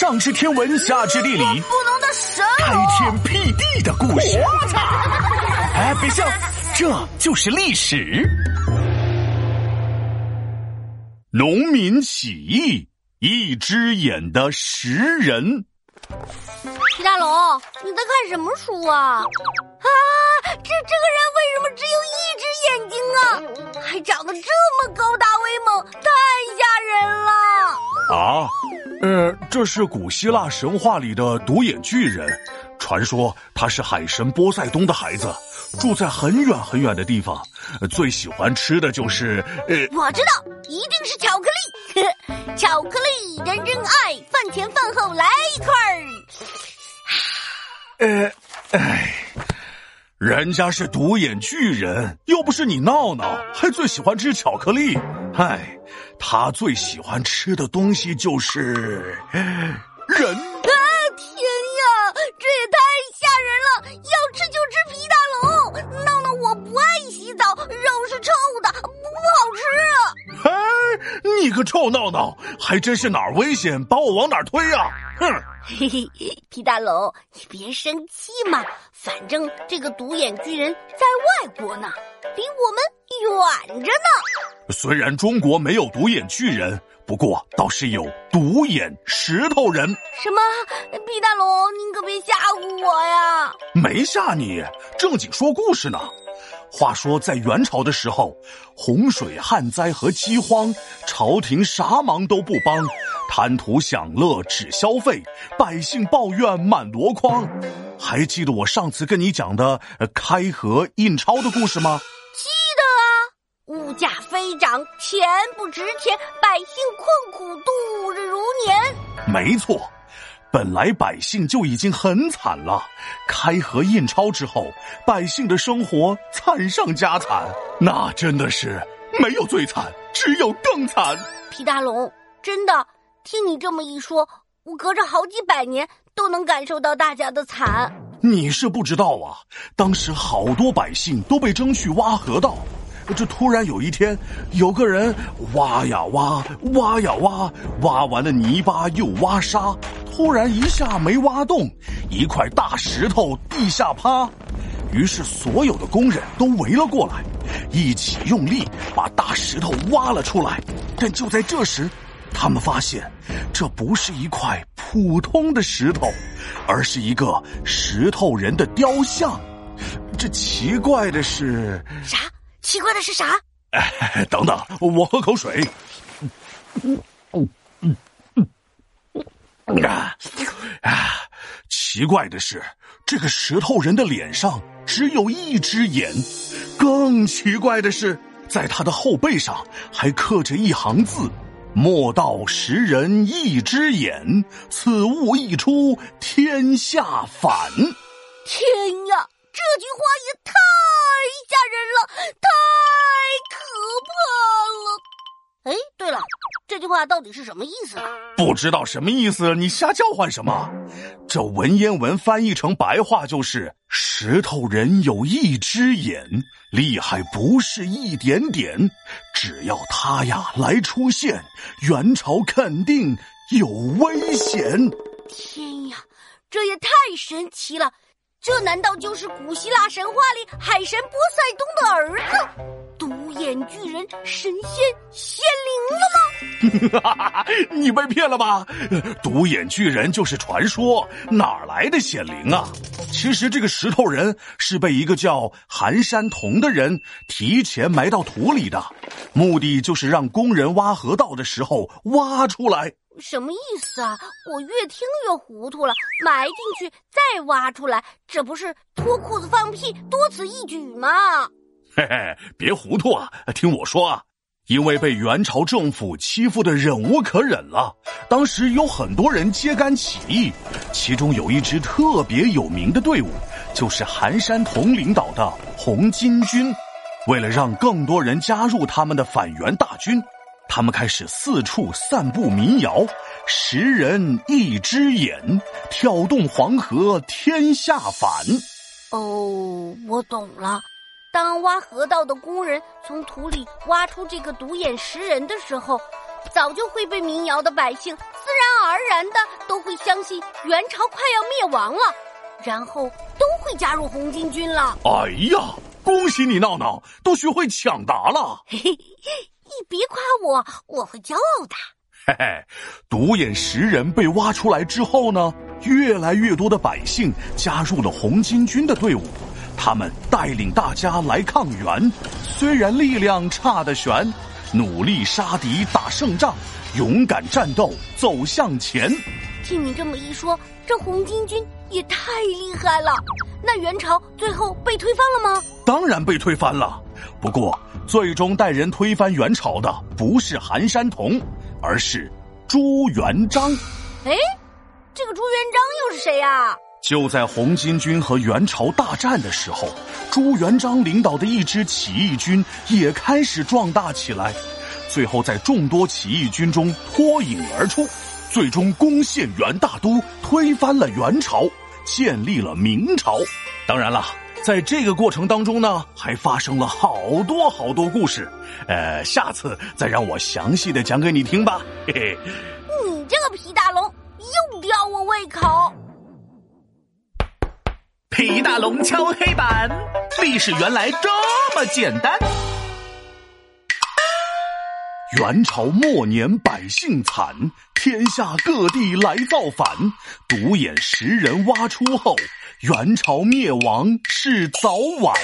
上知天文，下知地理，不能的神开天辟地的故事。哎，别笑，这就是历史。农民起义，一只眼的食人。皮大龙，你在看什么书啊？啊，这这个人为什么只有一只眼睛啊？还长得这么高大呃，这是古希腊神话里的独眼巨人，传说他是海神波塞冬的孩子，住在很远很远的地方，最喜欢吃的就是呃，我知道，一定是巧克力，巧克力人人爱，饭前饭后来一块儿。呃，哎，人家是独眼巨人，又不是你闹闹，还最喜欢吃巧克力，唉。他最喜欢吃的东西就是人。啊天呀，这也太吓人了！要吃就吃皮大龙。闹闹，我不爱洗澡，肉是臭的，不好吃。哎，你个臭闹闹，还真是哪儿危险把我往哪儿推呀！哼！嘿嘿，皮大龙，你别生气嘛，反正这个独眼巨人在外国呢，离我们远着呢。虽然中国没有独眼巨人，不过倒是有独眼石头人。什么？皮大龙，您可别吓唬我呀！没吓你，正经说故事呢。话说在元朝的时候，洪水、旱灾和饥荒，朝廷啥忙都不帮，贪图享乐只消费，百姓抱怨满箩筐。还记得我上次跟你讲的开河印钞的故事吗？记得啊物价飞涨，钱不值钱，百姓困苦度日如年。没错，本来百姓就已经很惨了，开河印钞之后，百姓的生活惨上加惨，那真的是没有最惨，只有更惨。皮大龙，真的，听你这么一说，我隔着好几百年都能感受到大家的惨。你是不知道啊，当时好多百姓都被征去挖河道。这突然有一天，有个人挖呀挖，挖呀挖，挖完了泥巴又挖沙，突然一下没挖动，一块大石头地下趴，于是所有的工人都围了过来，一起用力把大石头挖了出来。但就在这时，他们发现这不是一块普通的石头，而是一个石头人的雕像。这奇怪的是啥？奇怪的是啥？哎，等等，我喝口水。啊！奇怪的是，这个石头人的脸上只有一只眼。更奇怪的是，在他的后背上还刻着一行字：“莫道石人一只眼，此物一出，天下反。”天呀，这句话也太……吓人了，太可怕了！哎，对了，这句话到底是什么意思啊？不知道什么意思，你瞎叫唤什么？这文言文翻译成白话就是：石头人有一只眼，厉害不是一点点。只要他呀来出现，元朝肯定有危险。天呀，这也太神奇了！这难道就是古希腊神话里海神波塞冬的儿子，独眼巨人神仙显灵了吗？你被骗了吧？独眼巨人就是传说，哪来的显灵啊？其实这个石头人是被一个叫寒山童的人提前埋到土里的，目的就是让工人挖河道的时候挖出来。什么意思啊？我越听越糊涂了。埋进去再挖出来，这不是脱裤子放屁，多此一举吗？嘿嘿，别糊涂啊！听我说啊，因为被元朝政府欺负的忍无可忍了，当时有很多人揭竿起义，其中有一支特别有名的队伍，就是寒山童领导的红巾军。为了让更多人加入他们的反元大军。他们开始四处散布民谣：“十人一只眼，挑动黄河天下反。”哦，我懂了。当挖河道的工人从土里挖出这个独眼石人的时候，早就会被民谣的百姓自然而然的都会相信元朝快要灭亡了，然后都会加入红巾军了。哎呀，恭喜你闹闹，都学会抢答了。嘿嘿，你别夸我，我会骄傲的。嘿嘿，独眼石人被挖出来之后呢，越来越多的百姓加入了红巾军的队伍，他们带领大家来抗元，虽然力量差得悬。努力杀敌打胜仗，勇敢战斗走向前。听你这么一说，这红巾军也太厉害了。那元朝最后被推翻了吗？当然被推翻了。不过，最终带人推翻元朝的不是韩山童，而是朱元璋。哎，这个朱元璋又是谁呀？就在红巾军和元朝大战的时候，朱元璋领导的一支起义军也开始壮大起来，最后在众多起义军中脱颖而出，最终攻陷元大都，推翻了元朝，建立了明朝。当然了，在这个过程当中呢，还发生了好多好多故事，呃，下次再让我详细的讲给你听吧。嘿嘿，你这个皮大龙又吊我胃口。李大龙敲黑板，历史原来这么简单。元朝末年百姓惨，天下各地来造反。独眼石人挖出后，元朝灭亡是早晚。